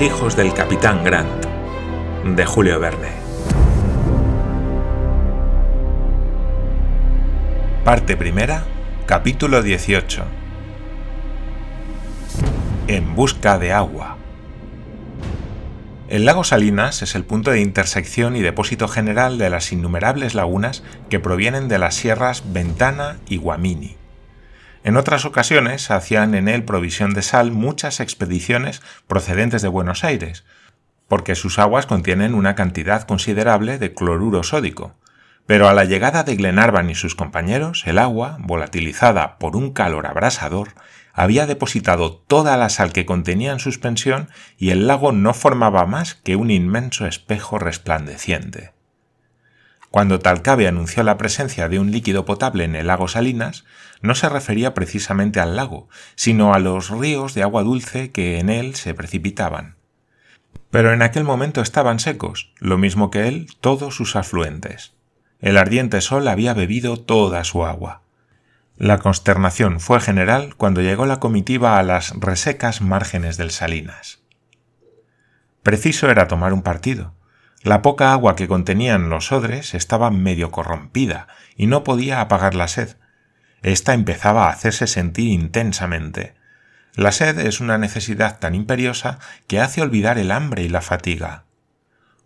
Hijos del capitán Grant, de Julio Verne. Parte primera, capítulo 18. En busca de agua. El lago Salinas es el punto de intersección y depósito general de las innumerables lagunas que provienen de las sierras Ventana y Guamini. En otras ocasiones hacían en él provisión de sal muchas expediciones procedentes de Buenos Aires, porque sus aguas contienen una cantidad considerable de cloruro sódico. Pero a la llegada de Glenarvan y sus compañeros, el agua, volatilizada por un calor abrasador, había depositado toda la sal que contenía en suspensión y el lago no formaba más que un inmenso espejo resplandeciente. Cuando Talcabe anunció la presencia de un líquido potable en el lago Salinas, no se refería precisamente al lago, sino a los ríos de agua dulce que en él se precipitaban. Pero en aquel momento estaban secos, lo mismo que él todos sus afluentes. El ardiente sol había bebido toda su agua. La consternación fue general cuando llegó la comitiva a las resecas márgenes del Salinas. Preciso era tomar un partido, la poca agua que contenían los odres estaba medio corrompida y no podía apagar la sed. Esta empezaba a hacerse sentir intensamente. La sed es una necesidad tan imperiosa que hace olvidar el hambre y la fatiga.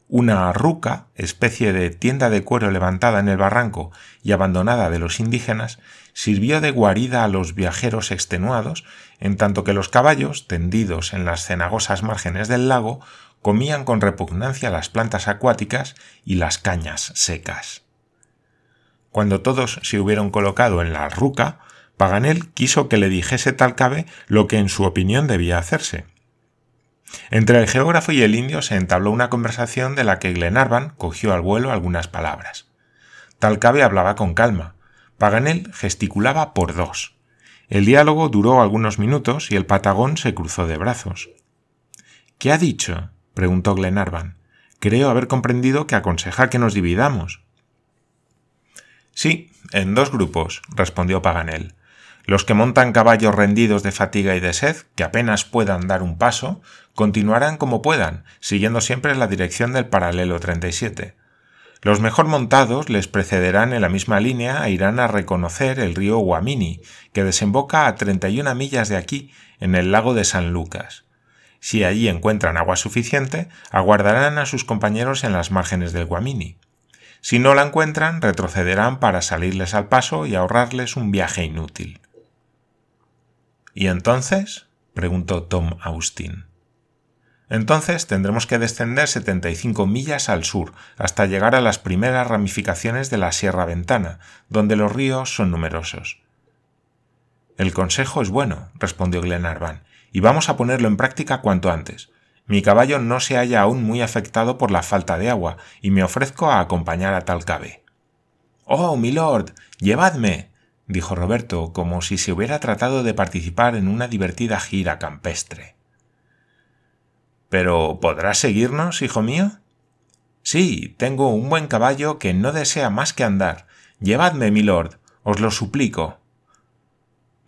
Una ruca, especie de tienda de cuero levantada en el barranco y abandonada de los indígenas, sirvió de guarida a los viajeros extenuados, en tanto que los caballos, tendidos en las cenagosas márgenes del lago, comían con repugnancia las plantas acuáticas y las cañas secas. Cuando todos se hubieron colocado en la ruca, Paganel quiso que le dijese Talcabe lo que en su opinión debía hacerse. Entre el geógrafo y el indio se entabló una conversación de la que Glenarvan cogió al vuelo algunas palabras. Talcabe hablaba con calma. Paganel gesticulaba por dos. El diálogo duró algunos minutos y el patagón se cruzó de brazos. ¿Qué ha dicho? Preguntó Glenarvan. Creo haber comprendido que aconseja que nos dividamos. Sí, en dos grupos, respondió Paganel. Los que montan caballos rendidos de fatiga y de sed, que apenas puedan dar un paso, continuarán como puedan, siguiendo siempre la dirección del paralelo 37. Los mejor montados les precederán en la misma línea e irán a reconocer el río Guamini, que desemboca a 31 millas de aquí, en el lago de San Lucas. Si allí encuentran agua suficiente, aguardarán a sus compañeros en las márgenes del Guamini. Si no la encuentran, retrocederán para salirles al paso y ahorrarles un viaje inútil. ¿Y entonces? preguntó Tom Austin. Entonces tendremos que descender 75 millas al sur hasta llegar a las primeras ramificaciones de la Sierra Ventana, donde los ríos son numerosos. El consejo es bueno, respondió Glenarvan, y vamos a ponerlo en práctica cuanto antes. Mi caballo no se halla aún muy afectado por la falta de agua, y me ofrezco a acompañar a Talcabe. Oh, milord. llevadme. dijo Roberto, como si se hubiera tratado de participar en una divertida gira campestre. ¿Pero podrás seguirnos, hijo mío? Sí, tengo un buen caballo que no desea más que andar. Llevadme, milord, os lo suplico.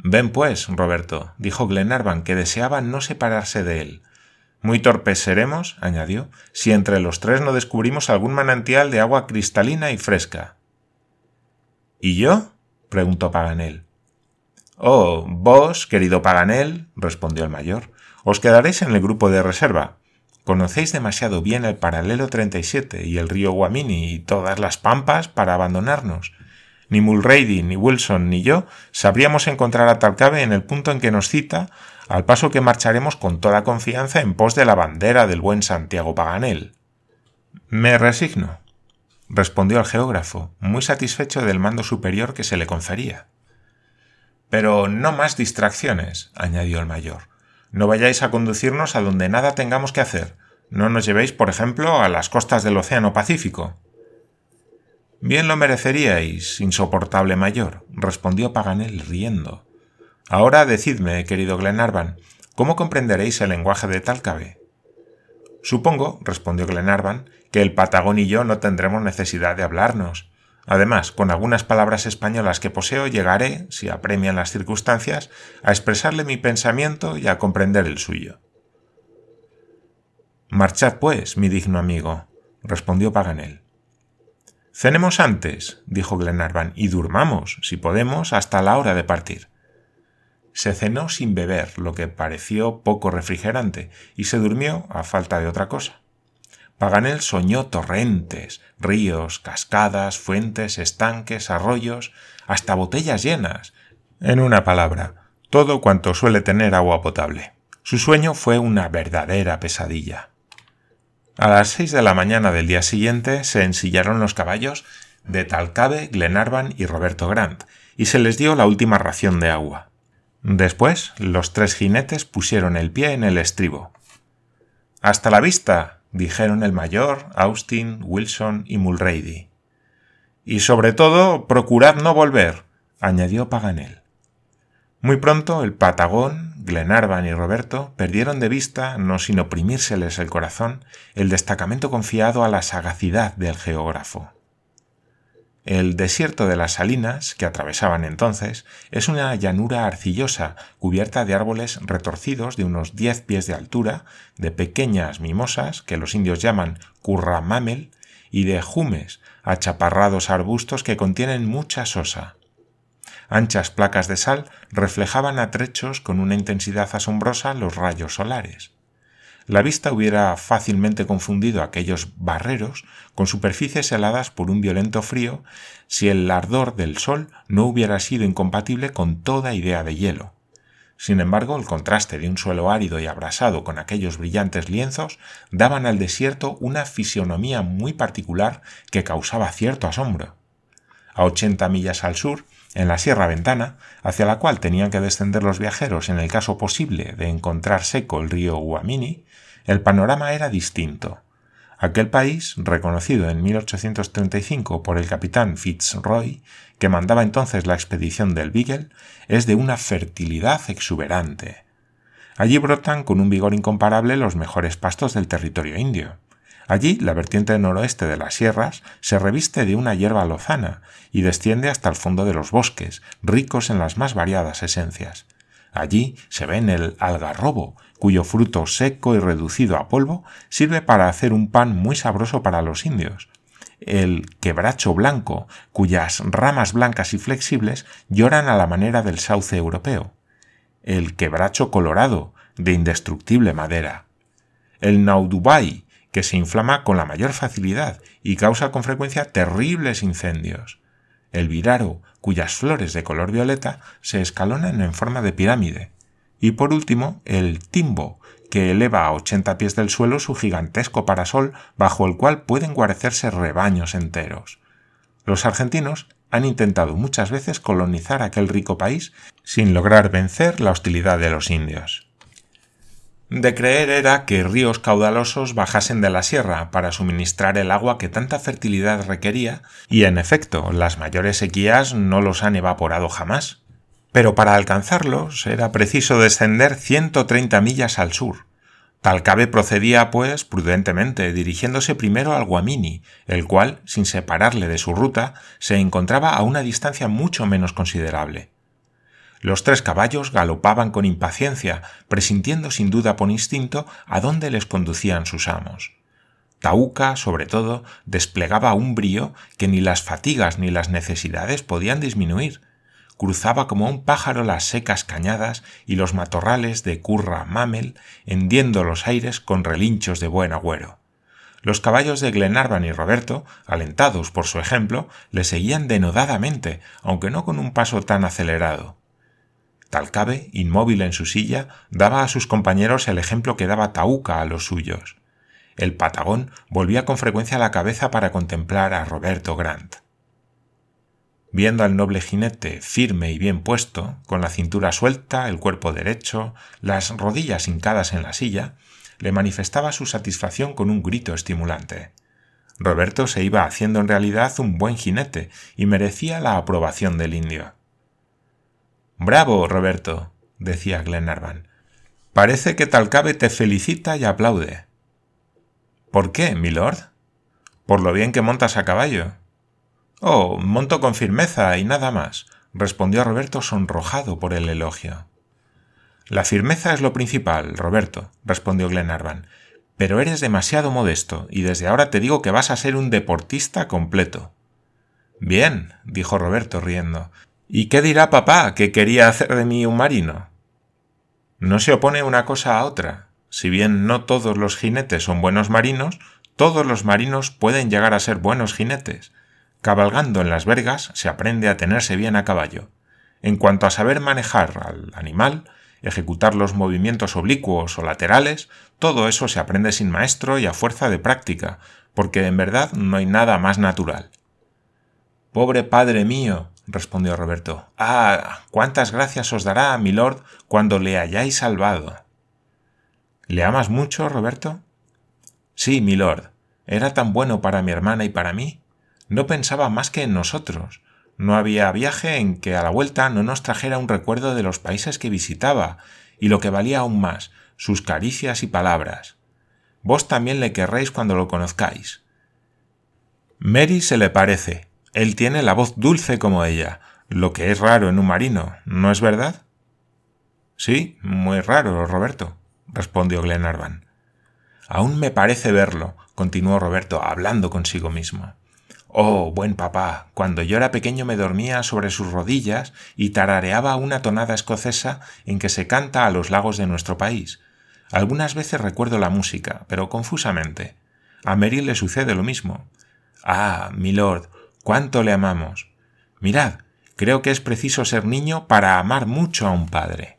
Ven pues, Roberto, dijo Glenarvan, que deseaba no separarse de él. Muy torpes seremos, añadió, si entre los tres no descubrimos algún manantial de agua cristalina y fresca. ¿Y yo? preguntó Paganel. Oh, vos, querido Paganel, respondió el mayor, os quedaréis en el grupo de reserva. Conocéis demasiado bien el paralelo 37 y el río Guamini y todas las pampas para abandonarnos, ni Mulrady, ni Wilson, ni yo sabríamos encontrar a Talcabe en el punto en que nos cita, al paso que marcharemos con toda confianza en pos de la bandera del buen Santiago Paganel. Me resigno, respondió el geógrafo, muy satisfecho del mando superior que se le confería. Pero no más distracciones, añadió el mayor. No vayáis a conducirnos a donde nada tengamos que hacer. No nos llevéis, por ejemplo, a las costas del Océano Pacífico. Bien lo mereceríais, insoportable mayor, respondió Paganel riendo. Ahora decidme, querido Glenarvan, ¿cómo comprenderéis el lenguaje de Talcabe? Supongo, respondió Glenarvan, que el Patagón y yo no tendremos necesidad de hablarnos. Además, con algunas palabras españolas que poseo llegaré, si apremian las circunstancias, a expresarle mi pensamiento y a comprender el suyo. Marchad, pues, mi digno amigo, respondió Paganel. Cenemos antes, dijo Glenarvan, y durmamos, si podemos, hasta la hora de partir. Se cenó sin beber, lo que pareció poco refrigerante, y se durmió a falta de otra cosa. Paganel soñó torrentes, ríos, cascadas, fuentes, estanques, arroyos, hasta botellas llenas. En una palabra, todo cuanto suele tener agua potable. Su sueño fue una verdadera pesadilla. A las seis de la mañana del día siguiente se ensillaron los caballos de Talcabe, Glenarvan y Roberto Grant, y se les dio la última ración de agua. Después, los tres jinetes pusieron el pie en el estribo. Hasta la vista, dijeron el mayor, Austin, Wilson y Mulrady. Y sobre todo, procurad no volver, añadió Paganel. Muy pronto el Patagón, Glenarvan y Roberto perdieron de vista, no sin oprimírseles el corazón, el destacamento confiado a la sagacidad del geógrafo. El desierto de las Salinas, que atravesaban entonces, es una llanura arcillosa cubierta de árboles retorcidos de unos diez pies de altura, de pequeñas mimosas, que los indios llaman curramamel, y de jumes, achaparrados arbustos que contienen mucha sosa. Anchas placas de sal reflejaban a trechos con una intensidad asombrosa los rayos solares. La vista hubiera fácilmente confundido aquellos barreros con superficies heladas por un violento frío si el ardor del sol no hubiera sido incompatible con toda idea de hielo. Sin embargo, el contraste de un suelo árido y abrasado con aquellos brillantes lienzos daban al desierto una fisionomía muy particular que causaba cierto asombro. A ochenta millas al sur, en la Sierra Ventana, hacia la cual tenían que descender los viajeros en el caso posible de encontrar seco el río Uamini, el panorama era distinto. Aquel país, reconocido en 1835 por el capitán Fitzroy, que mandaba entonces la expedición del Beagle, es de una fertilidad exuberante. Allí brotan con un vigor incomparable los mejores pastos del territorio indio. Allí la vertiente noroeste de las sierras se reviste de una hierba lozana y desciende hasta el fondo de los bosques, ricos en las más variadas esencias. Allí se ven el algarrobo, cuyo fruto seco y reducido a polvo sirve para hacer un pan muy sabroso para los indios, el quebracho blanco, cuyas ramas blancas y flexibles lloran a la manera del sauce europeo, el quebracho colorado, de indestructible madera, el naudubai, que se inflama con la mayor facilidad y causa con frecuencia terribles incendios. El viraro, cuyas flores de color violeta se escalonan en forma de pirámide. Y por último, el timbo, que eleva a 80 pies del suelo su gigantesco parasol bajo el cual pueden guarecerse rebaños enteros. Los argentinos han intentado muchas veces colonizar aquel rico país sin lograr vencer la hostilidad de los indios de creer era que ríos caudalosos bajasen de la sierra para suministrar el agua que tanta fertilidad requería, y en efecto las mayores sequías no los han evaporado jamás. Pero para alcanzarlos era preciso descender 130 millas al sur. Talcabe procedía, pues, prudentemente, dirigiéndose primero al Guamini, el cual, sin separarle de su ruta, se encontraba a una distancia mucho menos considerable. Los tres caballos galopaban con impaciencia, presintiendo sin duda por instinto a dónde les conducían sus amos. Tauca, sobre todo, desplegaba un brío que ni las fatigas ni las necesidades podían disminuir. Cruzaba como un pájaro las secas cañadas y los matorrales de curra mamel, hendiendo los aires con relinchos de buen agüero. Los caballos de Glenarvan y Roberto, alentados por su ejemplo, le seguían denodadamente, aunque no con un paso tan acelerado. Talcabe, inmóvil en su silla, daba a sus compañeros el ejemplo que daba Tauca a los suyos. El patagón volvía con frecuencia la cabeza para contemplar a Roberto Grant. Viendo al noble jinete firme y bien puesto, con la cintura suelta, el cuerpo derecho, las rodillas hincadas en la silla, le manifestaba su satisfacción con un grito estimulante. Roberto se iba haciendo en realidad un buen jinete y merecía la aprobación del indio. Bravo, Roberto, decía Glenarvan. Parece que Talcabe te felicita y aplaude. ¿Por qué, milord? Por lo bien que montas a caballo. Oh, monto con firmeza y nada más, respondió Roberto sonrojado por el elogio. La firmeza es lo principal, Roberto, respondió Glenarvan, Pero eres demasiado modesto, y desde ahora te digo que vas a ser un deportista completo. Bien, dijo Roberto riendo. ¿Y qué dirá papá que quería hacer de mí un marino? No se opone una cosa a otra. Si bien no todos los jinetes son buenos marinos, todos los marinos pueden llegar a ser buenos jinetes. Cabalgando en las vergas se aprende a tenerse bien a caballo. En cuanto a saber manejar al animal, ejecutar los movimientos oblicuos o laterales, todo eso se aprende sin maestro y a fuerza de práctica, porque en verdad no hay nada más natural. Pobre padre mío, respondió Roberto. Ah, cuántas gracias os dará, milord, cuando le hayáis salvado. ¿Le amas mucho, Roberto? Sí, milord. Era tan bueno para mi hermana y para mí. No pensaba más que en nosotros. No había viaje en que a la vuelta no nos trajera un recuerdo de los países que visitaba, y lo que valía aún más, sus caricias y palabras. Vos también le querréis cuando lo conozcáis. Mary se le parece. Él tiene la voz dulce como ella, lo que es raro en un marino, ¿no es verdad? Sí, muy raro, Roberto, respondió Glenarvan. Aún me parece verlo, continuó Roberto, hablando consigo mismo. Oh, buen papá, cuando yo era pequeño me dormía sobre sus rodillas y tarareaba una tonada escocesa en que se canta a los lagos de nuestro país. Algunas veces recuerdo la música, pero confusamente. A Mary le sucede lo mismo. Ah, milord, cuánto le amamos. Mirad, creo que es preciso ser niño para amar mucho a un padre.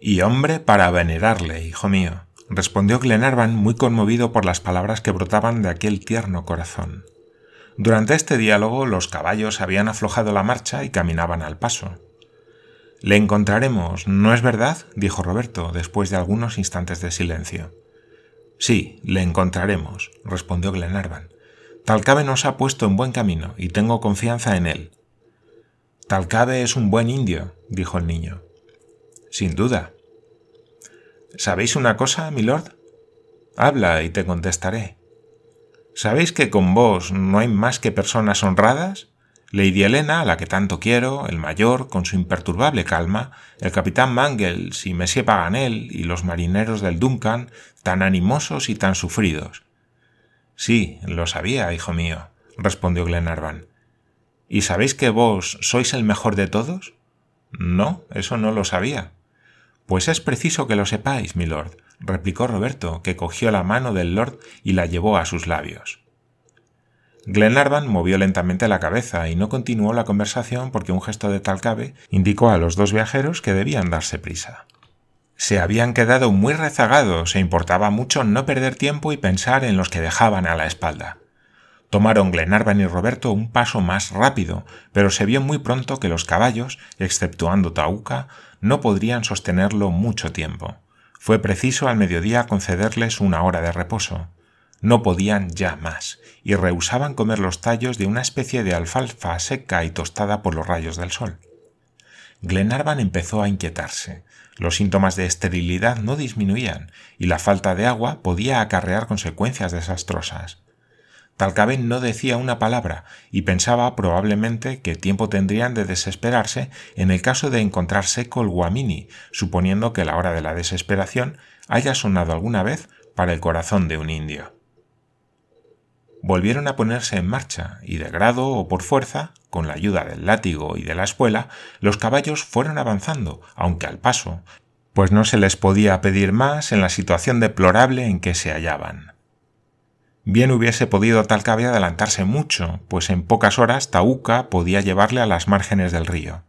Y hombre para venerarle, hijo mío, respondió Glenarvan muy conmovido por las palabras que brotaban de aquel tierno corazón. Durante este diálogo los caballos habían aflojado la marcha y caminaban al paso. Le encontraremos, ¿no es verdad? dijo Roberto, después de algunos instantes de silencio. Sí, le encontraremos, respondió Glenarvan. Talcabe nos ha puesto en buen camino y tengo confianza en él. Talcabe es un buen indio, dijo el niño. Sin duda. ¿Sabéis una cosa, milord? Habla y te contestaré. ¿Sabéis que con vos no hay más que personas honradas? Lady Helena, a la que tanto quiero, el mayor, con su imperturbable calma, el capitán Mangles y Monsieur Paganel y los marineros del Duncan, tan animosos y tan sufridos. Sí, lo sabía, hijo mío, respondió Glenarvan. ¿Y sabéis que vos sois el mejor de todos? No, eso no lo sabía. Pues es preciso que lo sepáis, milord, replicó Roberto, que cogió la mano del lord y la llevó a sus labios. Glenarvan movió lentamente la cabeza y no continuó la conversación porque un gesto de Talcabe indicó a los dos viajeros que debían darse prisa. Se habían quedado muy rezagados e importaba mucho no perder tiempo y pensar en los que dejaban a la espalda. Tomaron Glenarvan y Roberto un paso más rápido, pero se vio muy pronto que los caballos, exceptuando Tauca, no podrían sostenerlo mucho tiempo. Fue preciso al mediodía concederles una hora de reposo. No podían ya más, y rehusaban comer los tallos de una especie de alfalfa seca y tostada por los rayos del sol. Glenarvan empezó a inquietarse. Los síntomas de esterilidad no disminuían, y la falta de agua podía acarrear consecuencias desastrosas. Talcabe no decía una palabra y pensaba probablemente qué tiempo tendrían de desesperarse en el caso de encontrar seco el guamini, suponiendo que la hora de la desesperación haya sonado alguna vez para el corazón de un indio. Volvieron a ponerse en marcha y de grado o por fuerza, con la ayuda del látigo y de la espuela, los caballos fueron avanzando, aunque al paso, pues no se les podía pedir más en la situación deplorable en que se hallaban. Bien hubiese podido Talcabe adelantarse mucho, pues en pocas horas Tauca podía llevarle a las márgenes del río.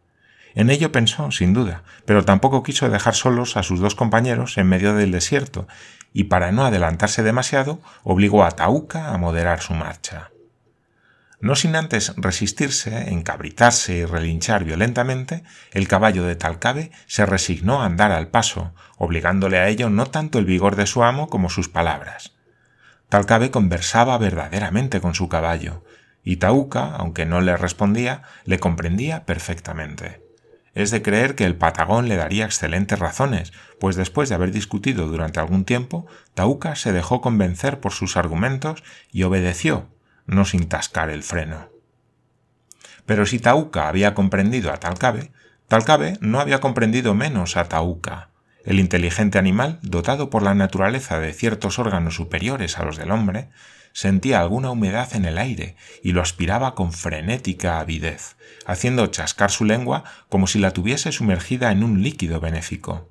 En ello pensó, sin duda, pero tampoco quiso dejar solos a sus dos compañeros en medio del desierto, y para no adelantarse demasiado, obligó a Tauca a moderar su marcha. No sin antes resistirse, encabritarse y relinchar violentamente, el caballo de Talcabe se resignó a andar al paso, obligándole a ello no tanto el vigor de su amo como sus palabras. Talcabe conversaba verdaderamente con su caballo, y Tauca, aunque no le respondía, le comprendía perfectamente. Es de creer que el Patagón le daría excelentes razones, pues después de haber discutido durante algún tiempo, Tauca se dejó convencer por sus argumentos y obedeció, no sin tascar el freno. Pero si Tauca había comprendido a Talcabe, Talcabe no había comprendido menos a Tauca. El inteligente animal, dotado por la naturaleza de ciertos órganos superiores a los del hombre, sentía alguna humedad en el aire y lo aspiraba con frenética avidez, haciendo chascar su lengua como si la tuviese sumergida en un líquido benéfico.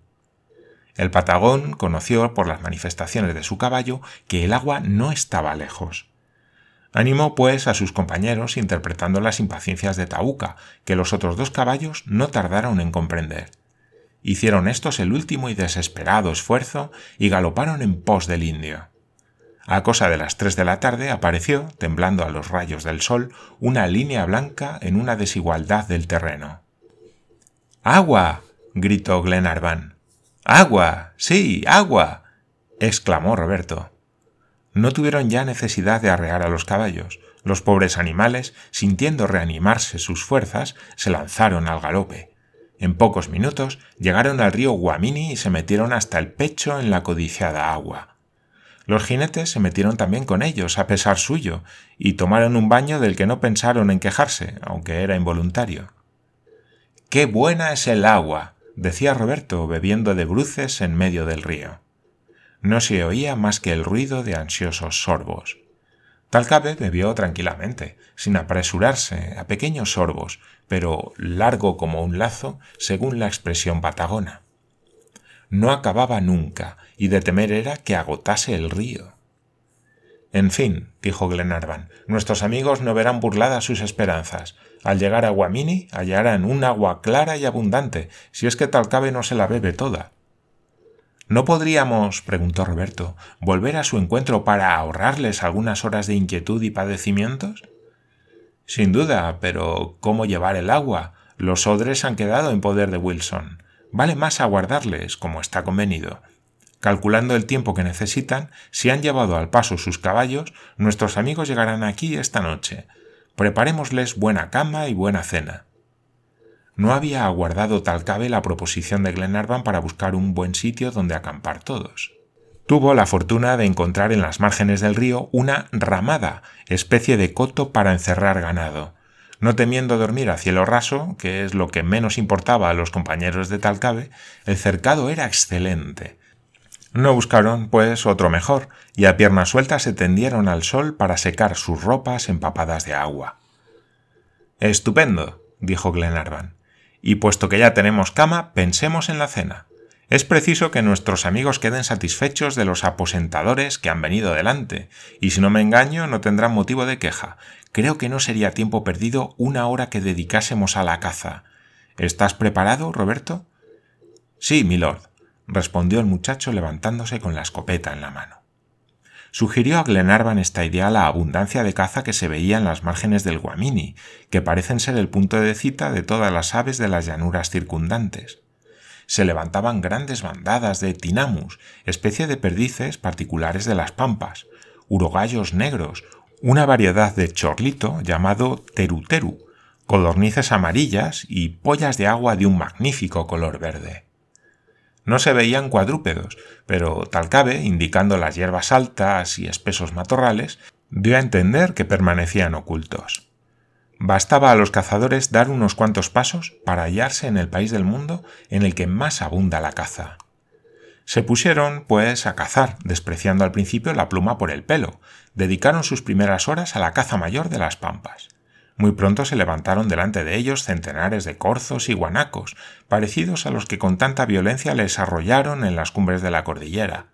El patagón conoció por las manifestaciones de su caballo que el agua no estaba lejos. Animó pues a sus compañeros interpretando las impaciencias de Tauca, que los otros dos caballos no tardaron en comprender. Hicieron estos el último y desesperado esfuerzo y galoparon en pos del indio. A cosa de las tres de la tarde apareció, temblando a los rayos del sol, una línea blanca en una desigualdad del terreno. ¡Agua! gritó Glenarvan. ¡Agua! ¡Sí! ¡Agua! exclamó Roberto. No tuvieron ya necesidad de arrear a los caballos. Los pobres animales, sintiendo reanimarse sus fuerzas, se lanzaron al galope. En pocos minutos llegaron al río Guamini y se metieron hasta el pecho en la codiciada agua. Los jinetes se metieron también con ellos, a pesar suyo, y tomaron un baño del que no pensaron en quejarse, aunque era involuntario. ¡Qué buena es el agua! decía Roberto, bebiendo de bruces en medio del río no se oía más que el ruido de ansiosos sorbos. Talcabe bebió tranquilamente, sin apresurarse, a pequeños sorbos, pero largo como un lazo, según la expresión patagona. No acababa nunca, y de temer era que agotase el río. En fin, dijo Glenarvan, nuestros amigos no verán burladas sus esperanzas. Al llegar a Guamini hallarán un agua clara y abundante, si es que Talcabe no se la bebe toda. ¿No podríamos, preguntó Roberto, volver a su encuentro para ahorrarles algunas horas de inquietud y padecimientos? Sin duda, pero ¿cómo llevar el agua? Los odres han quedado en poder de Wilson. Vale más aguardarles, como está convenido. Calculando el tiempo que necesitan, si han llevado al paso sus caballos, nuestros amigos llegarán aquí esta noche. Preparémosles buena cama y buena cena. No había aguardado Talcabe la proposición de Glenarvan para buscar un buen sitio donde acampar todos. Tuvo la fortuna de encontrar en las márgenes del río una ramada, especie de coto para encerrar ganado. No temiendo dormir a cielo raso, que es lo que menos importaba a los compañeros de Talcabe, el cercado era excelente. No buscaron, pues, otro mejor, y a pierna suelta se tendieron al sol para secar sus ropas empapadas de agua. Estupendo, dijo Glenarvan. Y puesto que ya tenemos cama, pensemos en la cena. Es preciso que nuestros amigos queden satisfechos de los aposentadores que han venido delante, y si no me engaño no tendrán motivo de queja. Creo que no sería tiempo perdido una hora que dedicásemos a la caza. ¿Estás preparado, Roberto? Sí, milord, respondió el muchacho levantándose con la escopeta en la mano sugirió a Glenarvan esta idea la abundancia de caza que se veía en las márgenes del Guamini, que parecen ser el punto de cita de todas las aves de las llanuras circundantes. Se levantaban grandes bandadas de tinamus, especie de perdices particulares de las pampas, urogallos negros, una variedad de chorlito llamado teruteru, codornices amarillas y pollas de agua de un magnífico color verde. No se veían cuadrúpedos, pero Talcabe, indicando las hierbas altas y espesos matorrales, dio a entender que permanecían ocultos. Bastaba a los cazadores dar unos cuantos pasos para hallarse en el país del mundo en el que más abunda la caza. Se pusieron, pues, a cazar, despreciando al principio la pluma por el pelo, dedicaron sus primeras horas a la caza mayor de las pampas. Muy pronto se levantaron delante de ellos centenares de corzos y guanacos, parecidos a los que con tanta violencia les arrollaron en las cumbres de la cordillera.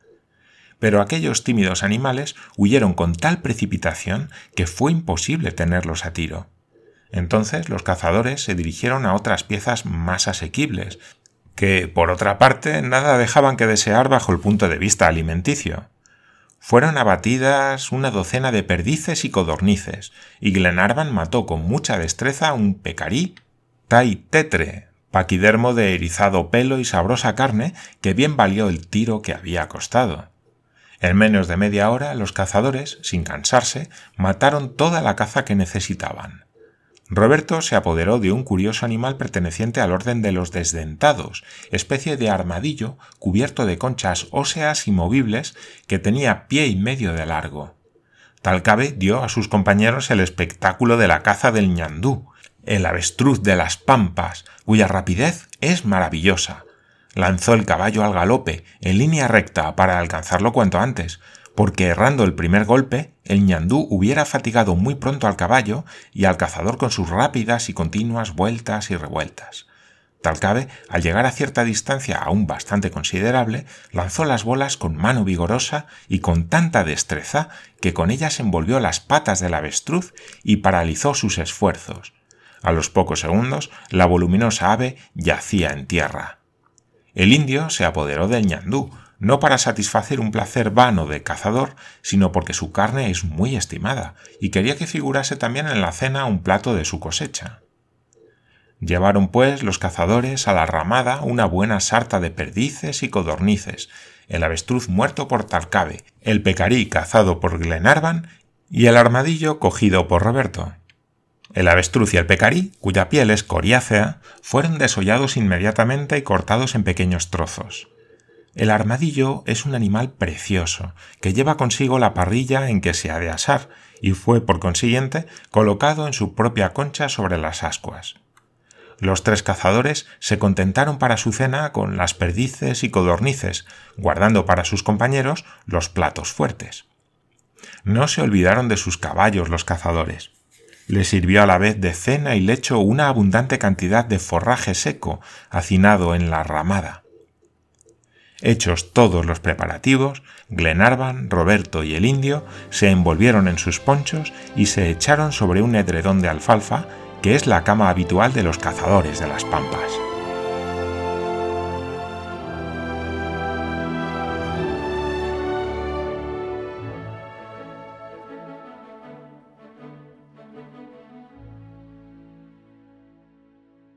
Pero aquellos tímidos animales huyeron con tal precipitación que fue imposible tenerlos a tiro. Entonces los cazadores se dirigieron a otras piezas más asequibles, que, por otra parte, nada dejaban que desear bajo el punto de vista alimenticio. Fueron abatidas una docena de perdices y codornices, y Glenarvan mató con mucha destreza un pecarí, tai tetre, paquidermo de erizado pelo y sabrosa carne que bien valió el tiro que había costado. En menos de media hora los cazadores, sin cansarse, mataron toda la caza que necesitaban. Roberto se apoderó de un curioso animal perteneciente al orden de los desdentados, especie de armadillo cubierto de conchas óseas y movibles que tenía pie y medio de largo. Talcabe dio a sus compañeros el espectáculo de la caza del ñandú, el avestruz de las pampas, cuya rapidez es maravillosa. lanzó el caballo al galope, en línea recta, para alcanzarlo cuanto antes, porque errando el primer golpe, el ñandú hubiera fatigado muy pronto al caballo y al cazador con sus rápidas y continuas vueltas y revueltas. Talcabe, al llegar a cierta distancia aún bastante considerable, lanzó las bolas con mano vigorosa y con tanta destreza que con ellas envolvió las patas del avestruz y paralizó sus esfuerzos. A los pocos segundos, la voluminosa ave yacía en tierra. El indio se apoderó del ñandú, no para satisfacer un placer vano de cazador, sino porque su carne es muy estimada, y quería que figurase también en la cena un plato de su cosecha. Llevaron pues los cazadores a la ramada una buena sarta de perdices y codornices, el avestruz muerto por Talcabe, el pecarí cazado por Glenarvan y el armadillo cogido por Roberto. El avestruz y el pecarí, cuya piel es coriácea, fueron desollados inmediatamente y cortados en pequeños trozos. El armadillo es un animal precioso, que lleva consigo la parrilla en que se ha de asar, y fue, por consiguiente, colocado en su propia concha sobre las ascuas. Los tres cazadores se contentaron para su cena con las perdices y codornices, guardando para sus compañeros los platos fuertes. No se olvidaron de sus caballos los cazadores. Les sirvió a la vez de cena y lecho una abundante cantidad de forraje seco hacinado en la ramada. Hechos todos los preparativos, Glenarvan, Roberto y el indio se envolvieron en sus ponchos y se echaron sobre un edredón de alfalfa que es la cama habitual de los cazadores de las pampas.